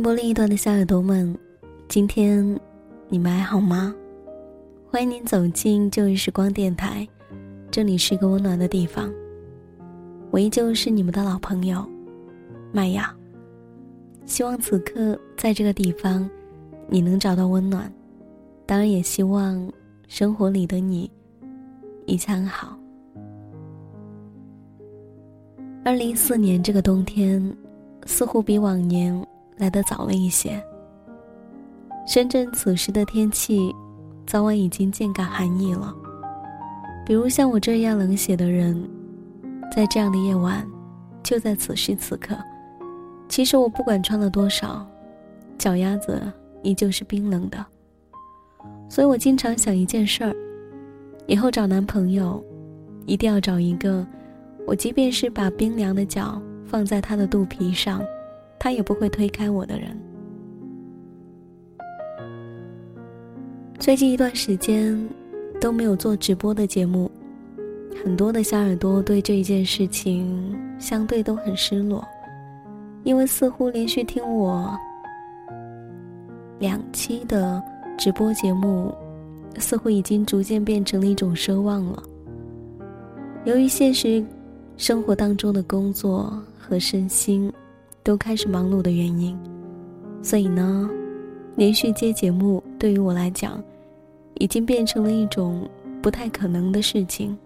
电波另一端的小耳朵们，今天你们还好吗？欢迎您走进旧日时光电台，这里是一个温暖的地方。我依旧是你们的老朋友，麦雅。希望此刻在这个地方，你能找到温暖。当然，也希望生活里的你一切安好。二零一四年这个冬天，似乎比往年。来的早了一些。深圳此时的天气，早晚已经渐感寒意了。比如像我这样冷血的人，在这样的夜晚，就在此时此刻，其实我不管穿了多少，脚丫子依旧是冰冷的。所以我经常想一件事儿：以后找男朋友，一定要找一个，我即便是把冰凉的脚放在他的肚皮上。他也不会推开我的人。最近一段时间都没有做直播的节目，很多的小耳朵对这一件事情相对都很失落，因为似乎连续听我两期的直播节目，似乎已经逐渐变成了一种奢望了。由于现实生活当中的工作和身心。都开始忙碌的原因，所以呢，连续接节目对于我来讲，已经变成了一种不太可能的事情。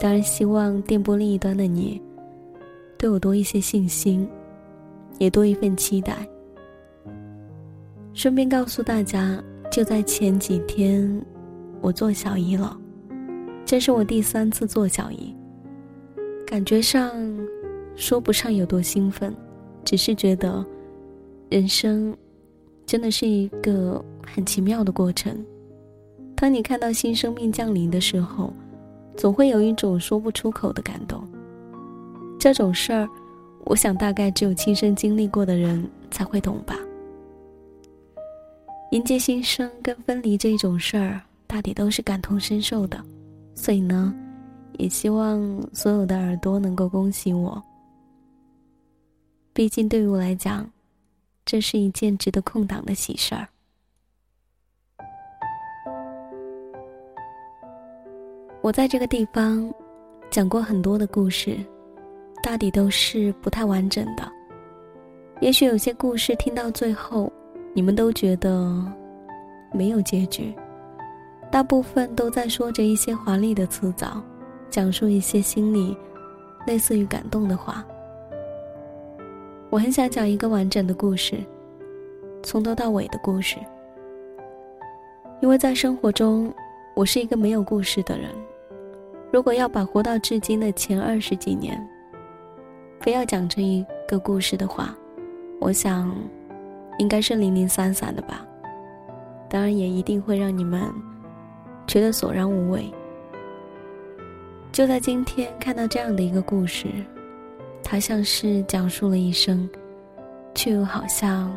当然，希望电波另一端的你，对我多一些信心，也多一份期待。顺便告诉大家，就在前几天，我做小姨了，这是我第三次做小姨，感觉上说不上有多兴奋。只是觉得，人生真的是一个很奇妙的过程。当你看到新生命降临的时候，总会有一种说不出口的感动。这种事儿，我想大概只有亲身经历过的人才会懂吧。迎接新生跟分离这种事儿，大抵都是感同身受的。所以呢，也希望所有的耳朵能够恭喜我。毕竟，对于我来讲，这是一件值得空档的喜事儿。我在这个地方讲过很多的故事，大抵都是不太完整的。也许有些故事听到最后，你们都觉得没有结局。大部分都在说着一些华丽的辞藻，讲述一些心里类似于感动的话。我很想讲一个完整的故事，从头到尾的故事。因为在生活中，我是一个没有故事的人。如果要把活到至今的前二十几年，非要讲成一个故事的话，我想，应该是零零散散的吧。当然，也一定会让你们觉得索然无味。就在今天，看到这样的一个故事。他像是讲述了一生，却又好像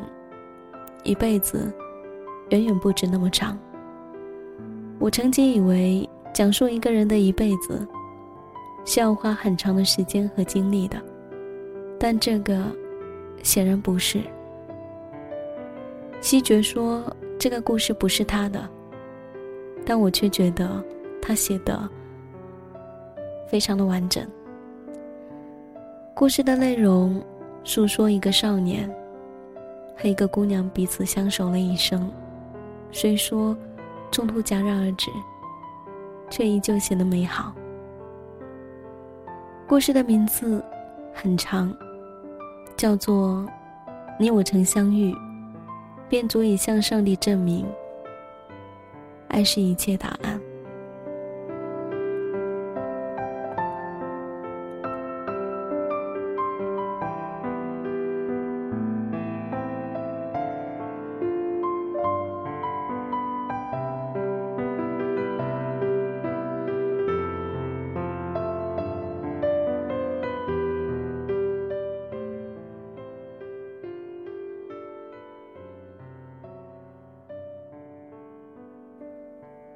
一辈子远远不止那么长。我曾经以为讲述一个人的一辈子，需要花很长的时间和精力的，但这个显然不是。西决说这个故事不是他的，但我却觉得他写的非常的完整。故事的内容，诉说一个少年和一个姑娘彼此相守了一生，虽说中途戛然而止，却依旧显得美好。故事的名字很长，叫做“你我曾相遇，便足以向上帝证明，爱是一切答案。”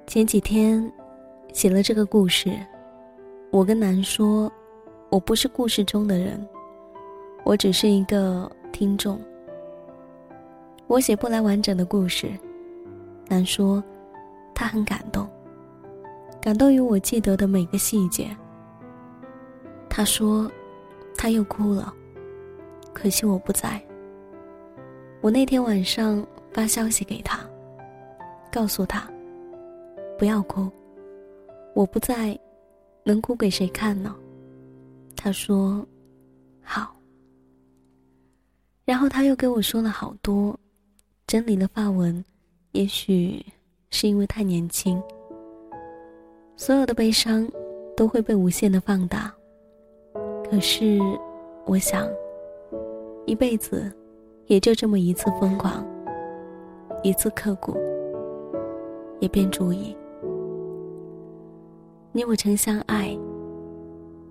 前几天，写了这个故事。我跟南说，我不是故事中的人，我只是一个听众。我写不来完整的故事，难说，他很感动，感动于我记得的每个细节。他说，他又哭了，可惜我不在。我那天晚上发消息给他，告诉他，不要哭，我不在，能哭给谁看呢？他说，好。然后他又跟我说了好多，整理了发文，也许是因为太年轻，所有的悲伤都会被无限的放大。可是，我想，一辈子也就这么一次疯狂，一次刻骨，也便足矣。你我曾相爱，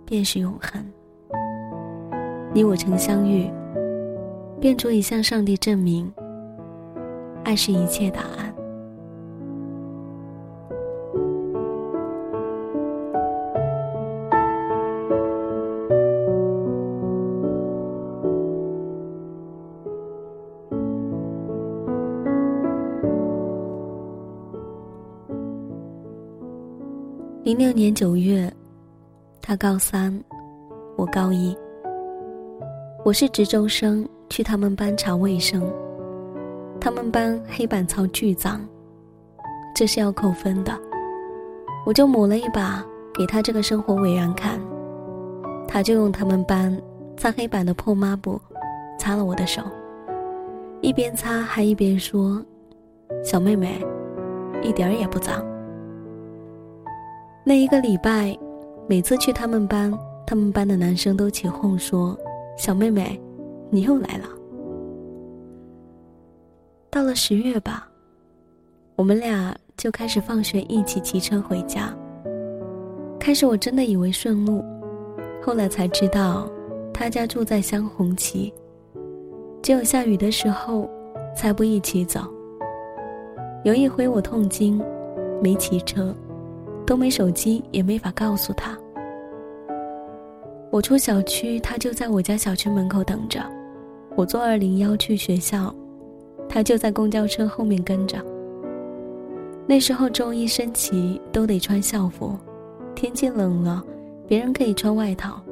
便是永恒；你我曾相遇，便足以向上帝证明，爱是一切答案。零六年九月，他高三，我高一。我是值周生，去他们班查卫生。他们班黑板擦巨脏，这是要扣分的。我就抹了一把给他这个生活委员看，他就用他们班擦黑板的破抹布擦了我的手，一边擦还一边说：“小妹妹，一点儿也不脏。”那一个礼拜，每次去他们班，他们班的男生都起哄说：“小妹妹，你又来了。”到了十月吧，我们俩就开始放学一起骑车回家。开始我真的以为顺路，后来才知道，他家住在镶红旗，只有下雨的时候才不一起走。有一回我痛经，没骑车。都没手机，也没法告诉他。我出小区，他就在我家小区门口等着；我坐二零幺去学校，他就在公交车后面跟着。那时候周一升旗都得穿校服，天气冷了，别人可以穿外套，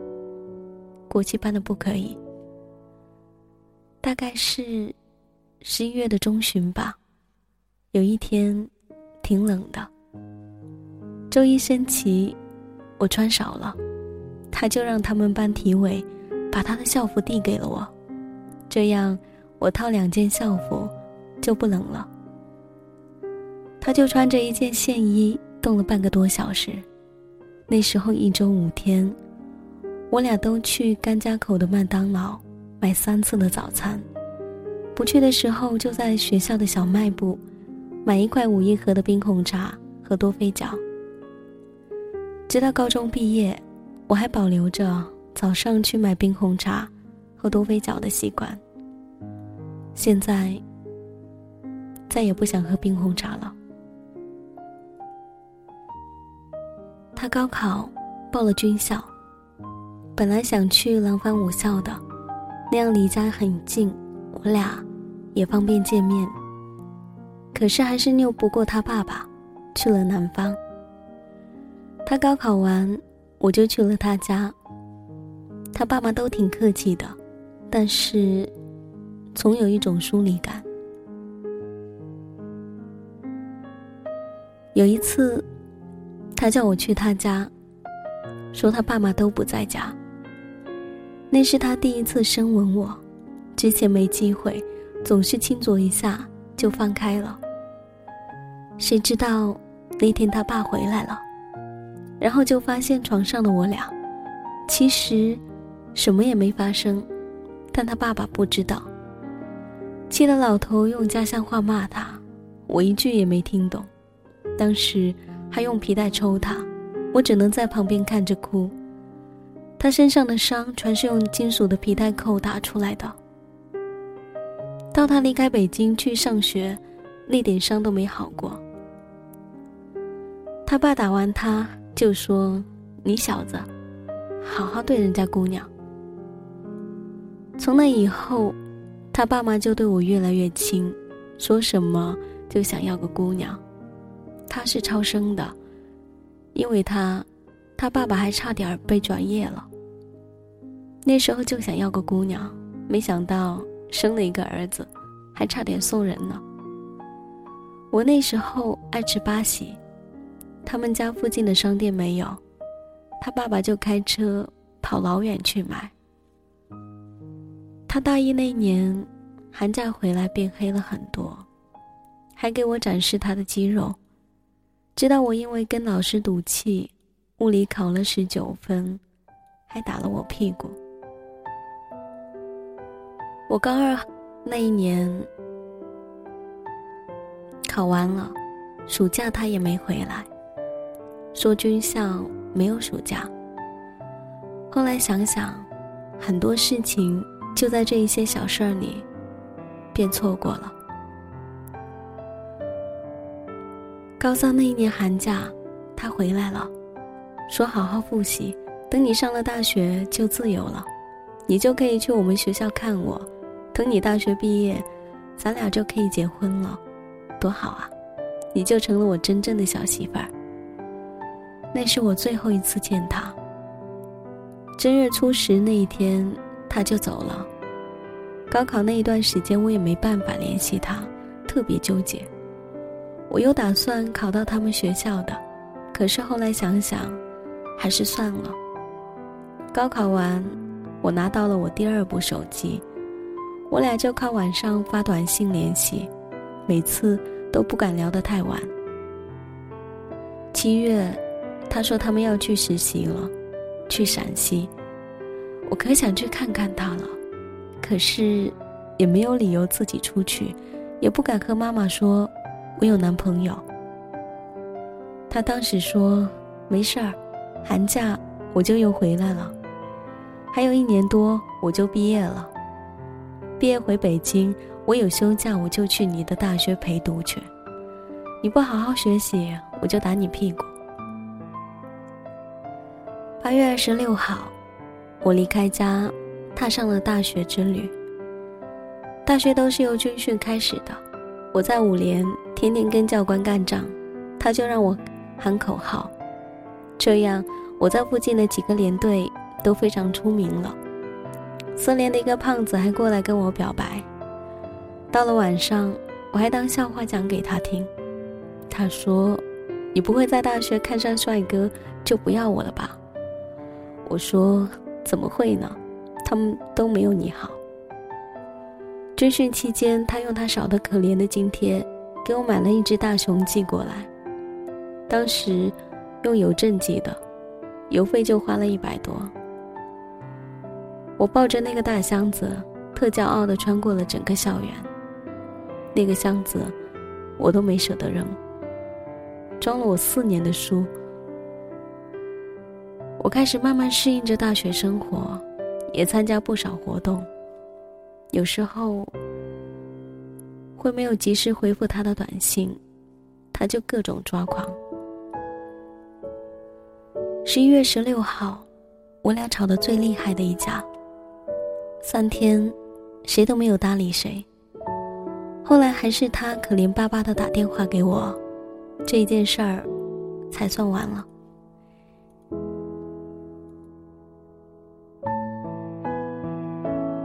国旗班的不可以。大概是十一月的中旬吧，有一天，挺冷的。周一升旗，我穿少了，他就让他们班体委把他的校服递给了我，这样我套两件校服就不冷了。他就穿着一件线衣冻了半个多小时。那时候一周五天，我俩都去甘家口的麦当劳买三次的早餐，不去的时候就在学校的小卖部买一块五一盒的冰红茶和多菲角。直到高中毕业，我还保留着早上去买冰红茶和多菲角的习惯。现在再也不想喝冰红茶了。他高考报了军校，本来想去廊坊武校的，那样离家很近，我俩也方便见面。可是还是拗不过他爸爸，去了南方。他高考完，我就去了他家。他爸妈都挺客气的，但是总有一种疏离感。有一次，他叫我去他家，说他爸妈都不在家。那是他第一次深吻我，之前没机会，总是亲左一下就放开了。谁知道那天他爸回来了。然后就发现床上的我俩，其实什么也没发生，但他爸爸不知道。气得老头用家乡话骂他，我一句也没听懂。当时还用皮带抽他，我只能在旁边看着哭。他身上的伤全是用金属的皮带扣打出来的。到他离开北京去上学，那点伤都没好过。他爸打完他。就说：“你小子，好好对人家姑娘。”从那以后，他爸妈就对我越来越亲，说什么就想要个姑娘。他是超生的，因为他，他爸爸还差点被转业了。那时候就想要个姑娘，没想到生了一个儿子，还差点送人呢。我那时候爱吃八喜，他们家附近的商店没有，他爸爸就开车跑老远去买。他大一那年，寒假回来变黑了很多，还给我展示他的肌肉。知道我因为跟老师赌气，物理考了十九分，还打了我屁股。我高二那一年考完了，暑假他也没回来，说军校没有暑假。后来想想，很多事情就在这一些小事儿里，便错过了。高三那一年寒假，他回来了，说好好复习，等你上了大学就自由了，你就可以去我们学校看我，等你大学毕业，咱俩就可以结婚了，多好啊！你就成了我真正的小媳妇儿。那是我最后一次见他。正月初十那一天，他就走了。高考那一段时间，我也没办法联系他，特别纠结。我又打算考到他们学校的，可是后来想想，还是算了。高考完，我拿到了我第二部手机，我俩就靠晚上发短信联系，每次都不敢聊得太晚。七月，他说他们要去实习了，去陕西，我可想去看看他了，可是也没有理由自己出去，也不敢和妈妈说。我有男朋友。他当时说：“没事儿，寒假我就又回来了，还有一年多我就毕业了。毕业回北京，我有休假我就去你的大学陪读去。你不好好学习，我就打你屁股。”八月二十六号，我离开家，踏上了大学之旅。大学都是由军训开始的，我在五连。天天跟教官干仗，他就让我喊口号，这样我在附近的几个连队都非常出名了。四连的一个胖子还过来跟我表白。到了晚上，我还当笑话讲给他听。他说：“你不会在大学看上帅哥就不要我了吧？”我说：“怎么会呢？他们都没有你好。”军训期间，他用他少得可怜的津贴。给我买了一只大熊寄过来，当时用邮政寄的，邮费就花了一百多。我抱着那个大箱子，特骄傲地穿过了整个校园。那个箱子，我都没舍得扔，装了我四年的书。我开始慢慢适应着大学生活，也参加不少活动，有时候。会没有及时回复他的短信，他就各种抓狂。十一月十六号，我俩吵得最厉害的一架。三天，谁都没有搭理谁。后来还是他可怜巴巴的打电话给我，这件事儿才算完了。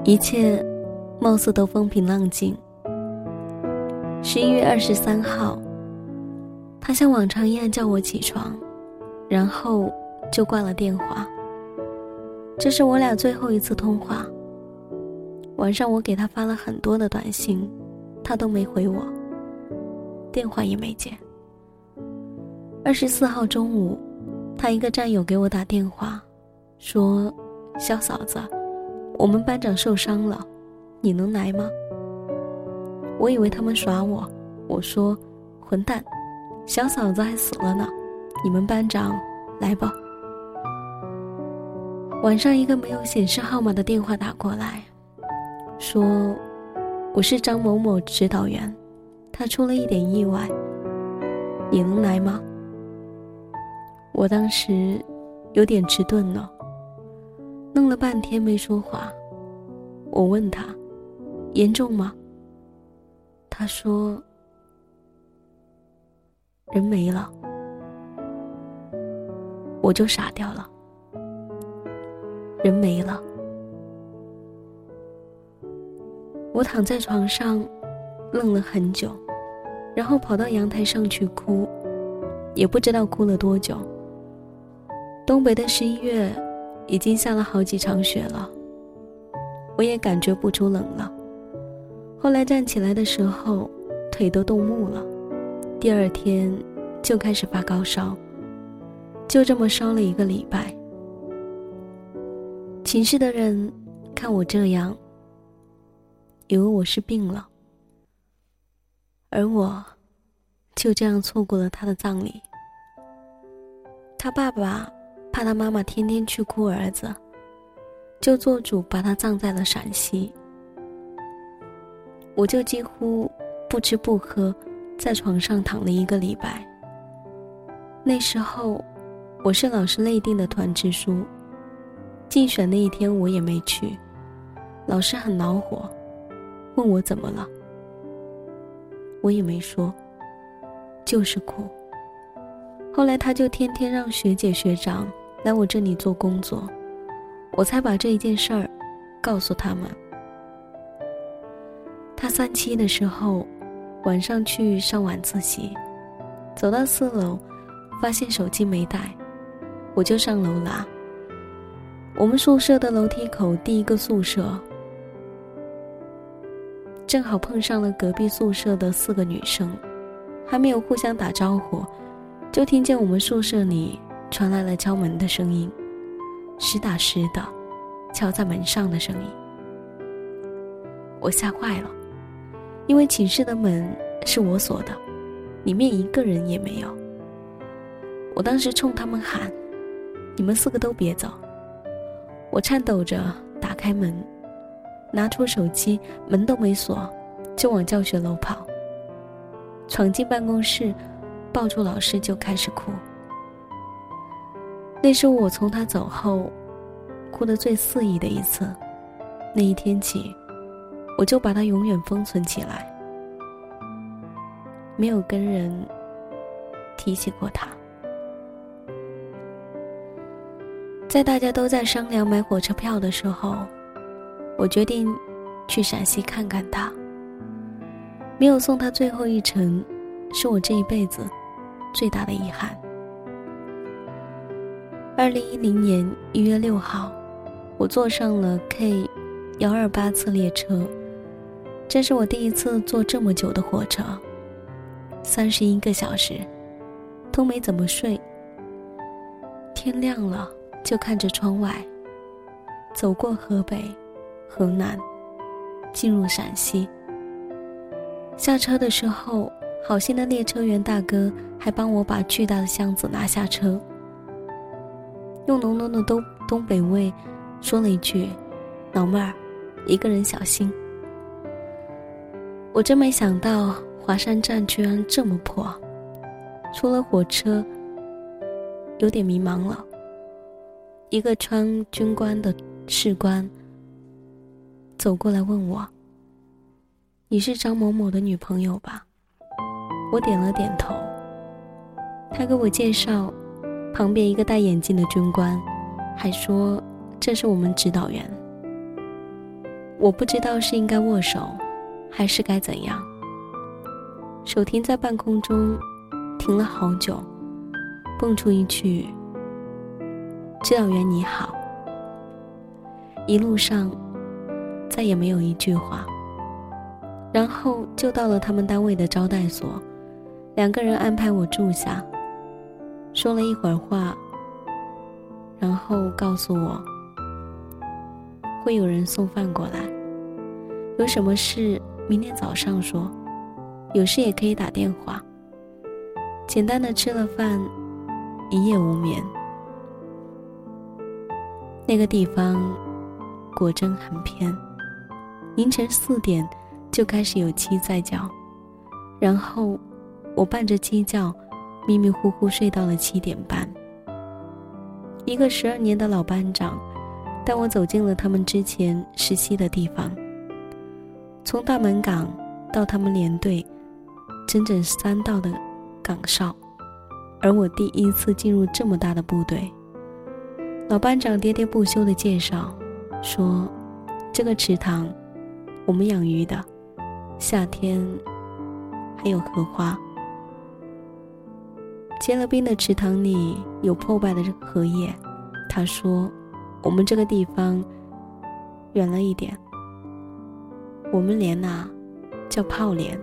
一切貌似都风平浪静。十一月二十三号，他像往常一样叫我起床，然后就挂了电话。这是我俩最后一次通话。晚上我给他发了很多的短信，他都没回我，电话也没接。二十四号中午，他一个战友给我打电话，说：“小嫂子，我们班长受伤了，你能来吗？”我以为他们耍我，我说：“混蛋，小嫂子还死了呢，你们班长来吧。”晚上一个没有显示号码的电话打过来，说：“我是张某某指导员，他出了一点意外，你能来吗？”我当时有点迟钝了，弄了半天没说话。我问他：“严重吗？他说：“人没了。”我就傻掉了。人没了。我躺在床上，愣了很久，然后跑到阳台上去哭，也不知道哭了多久。东北的十一月，已经下了好几场雪了，我也感觉不出冷了。后来站起来的时候，腿都冻木了，第二天就开始发高烧，就这么烧了一个礼拜。寝室的人看我这样，以为我是病了，而我就这样错过了他的葬礼。他爸爸他他妈妈天天去哭儿子，就做主把他葬在了陕西。我就几乎不吃不喝，在床上躺了一个礼拜。那时候，我是老师内定的团支书。竞选那一天我也没去，老师很恼火，问我怎么了。我也没说，就是哭。后来他就天天让学姐学长来我这里做工作，我才把这一件事儿告诉他们。他三七的时候，晚上去上晚自习，走到四楼，发现手机没带，我就上楼拿。我们宿舍的楼梯口第一个宿舍，正好碰上了隔壁宿舍的四个女生，还没有互相打招呼，就听见我们宿舍里传来了敲门的声音，实打实的敲在门上的声音。我吓坏了，因为寝室的门是我锁的，里面一个人也没有。我当时冲他们喊：“你们四个都别走！”我颤抖着打开门，拿出手机，门都没锁，就往教学楼跑。闯进办公室，抱住老师就开始哭。那是我从他走后，哭得最肆意的一次。那一天起，我就把他永远封存起来，没有跟人提起过他。在大家都在商量买火车票的时候，我决定去陕西看看他。没有送他最后一程，是我这一辈子最大的遗憾。二零一零年一月六号，我坐上了 K 幺二八次列车，这是我第一次坐这么久的火车，三十一个小时，都没怎么睡。天亮了。就看着窗外，走过河北、河南，进入陕西。下车的时候，好心的列车员大哥还帮我把巨大的箱子拿下车，用浓浓的东东北味说了一句：“老妹儿，一个人小心。”我真没想到华山站居然这么破，出了火车，有点迷茫了。一个穿军官的士官走过来问我：“你是张某某的女朋友吧？”我点了点头。他给我介绍，旁边一个戴眼镜的军官，还说这是我们指导员。我不知道是应该握手，还是该怎样。手停在半空中，停了好久，蹦出一句。指导员你好。一路上再也没有一句话，然后就到了他们单位的招待所，两个人安排我住下，说了一会儿话，然后告诉我会有人送饭过来，有什么事明天早上说，有事也可以打电话。简单的吃了饭，一夜无眠。那个地方果真很偏，凌晨四点就开始有鸡在叫，然后我伴着鸡叫，迷迷糊糊睡到了七点半。一个十二年的老班长带我走进了他们之前实习的地方，从大门岗到他们连队，整整三道的岗哨，而我第一次进入这么大的部队。老班长喋喋不休的介绍，说：“这个池塘，我们养鱼的，夏天还有荷花。结了冰的池塘里有破败的荷叶。”他说：“我们这个地方远了一点，我们连呐叫炮连，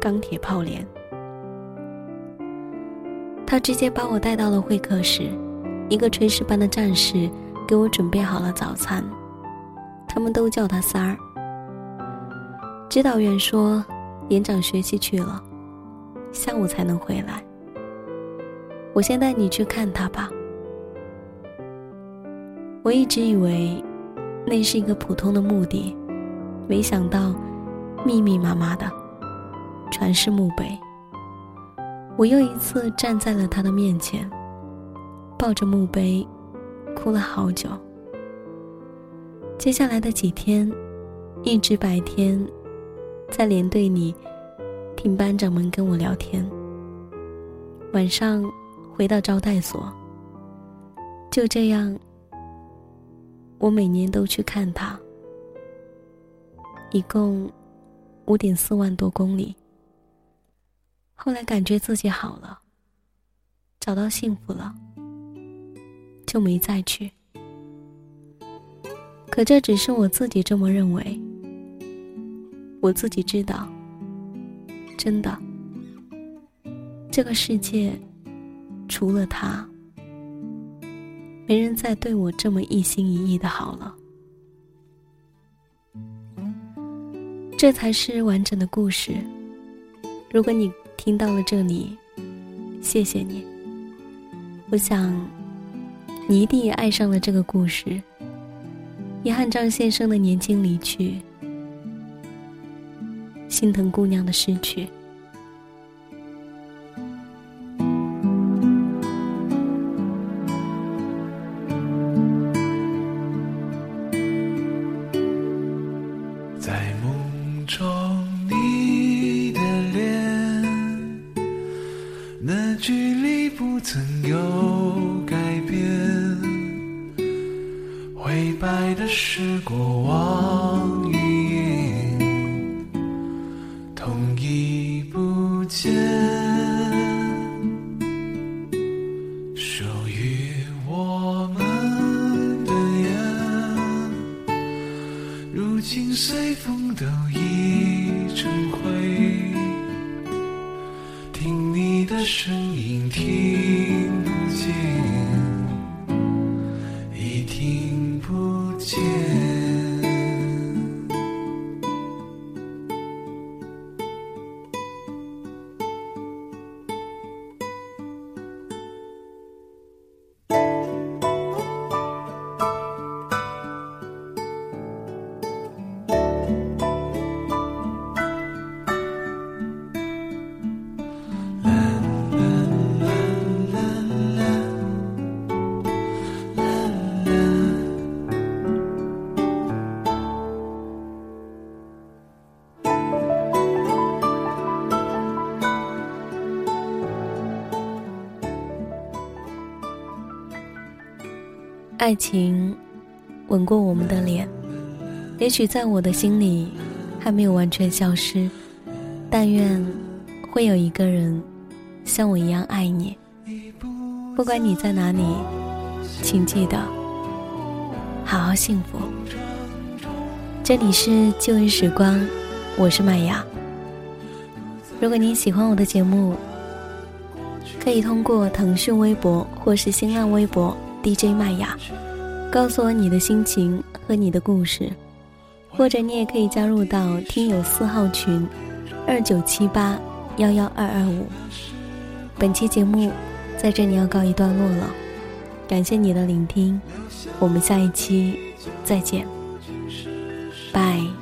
钢铁炮连。”他直接把我带到了会客室。一个炊事班的战士给我准备好了早餐，他们都叫他三儿。指导员说，连长学习去了，下午才能回来。我先带你去看他吧。我一直以为那是一个普通的墓地，没想到密密麻麻的全是墓碑。我又一次站在了他的面前。抱着墓碑，哭了好久。接下来的几天，一直白天在连队里听班长们跟我聊天，晚上回到招待所。就这样，我每年都去看他，一共五点四万多公里。后来感觉自己好了，找到幸福了。就没再去。可这只是我自己这么认为。我自己知道，真的，这个世界除了他，没人再对我这么一心一意的好了。这才是完整的故事。如果你听到了这里，谢谢你。我想。你一定也爱上了这个故事。遗憾张先生的年轻离去，心疼姑娘的失去。在梦中，你的脸，那距离不曾有改变。白的是过往爱情吻过我们的脸，也许在我的心里还没有完全消失。但愿会有一个人像我一样爱你。不管你在哪里，请记得好好幸福。这里是旧日时光，我是麦芽。如果您喜欢我的节目，可以通过腾讯微博或是新浪微博。DJ 麦雅，告诉我你的心情和你的故事，或者你也可以加入到听友四号群，二九七八幺幺二二五。本期节目在这里要告一段落了，感谢你的聆听，我们下一期再见，拜。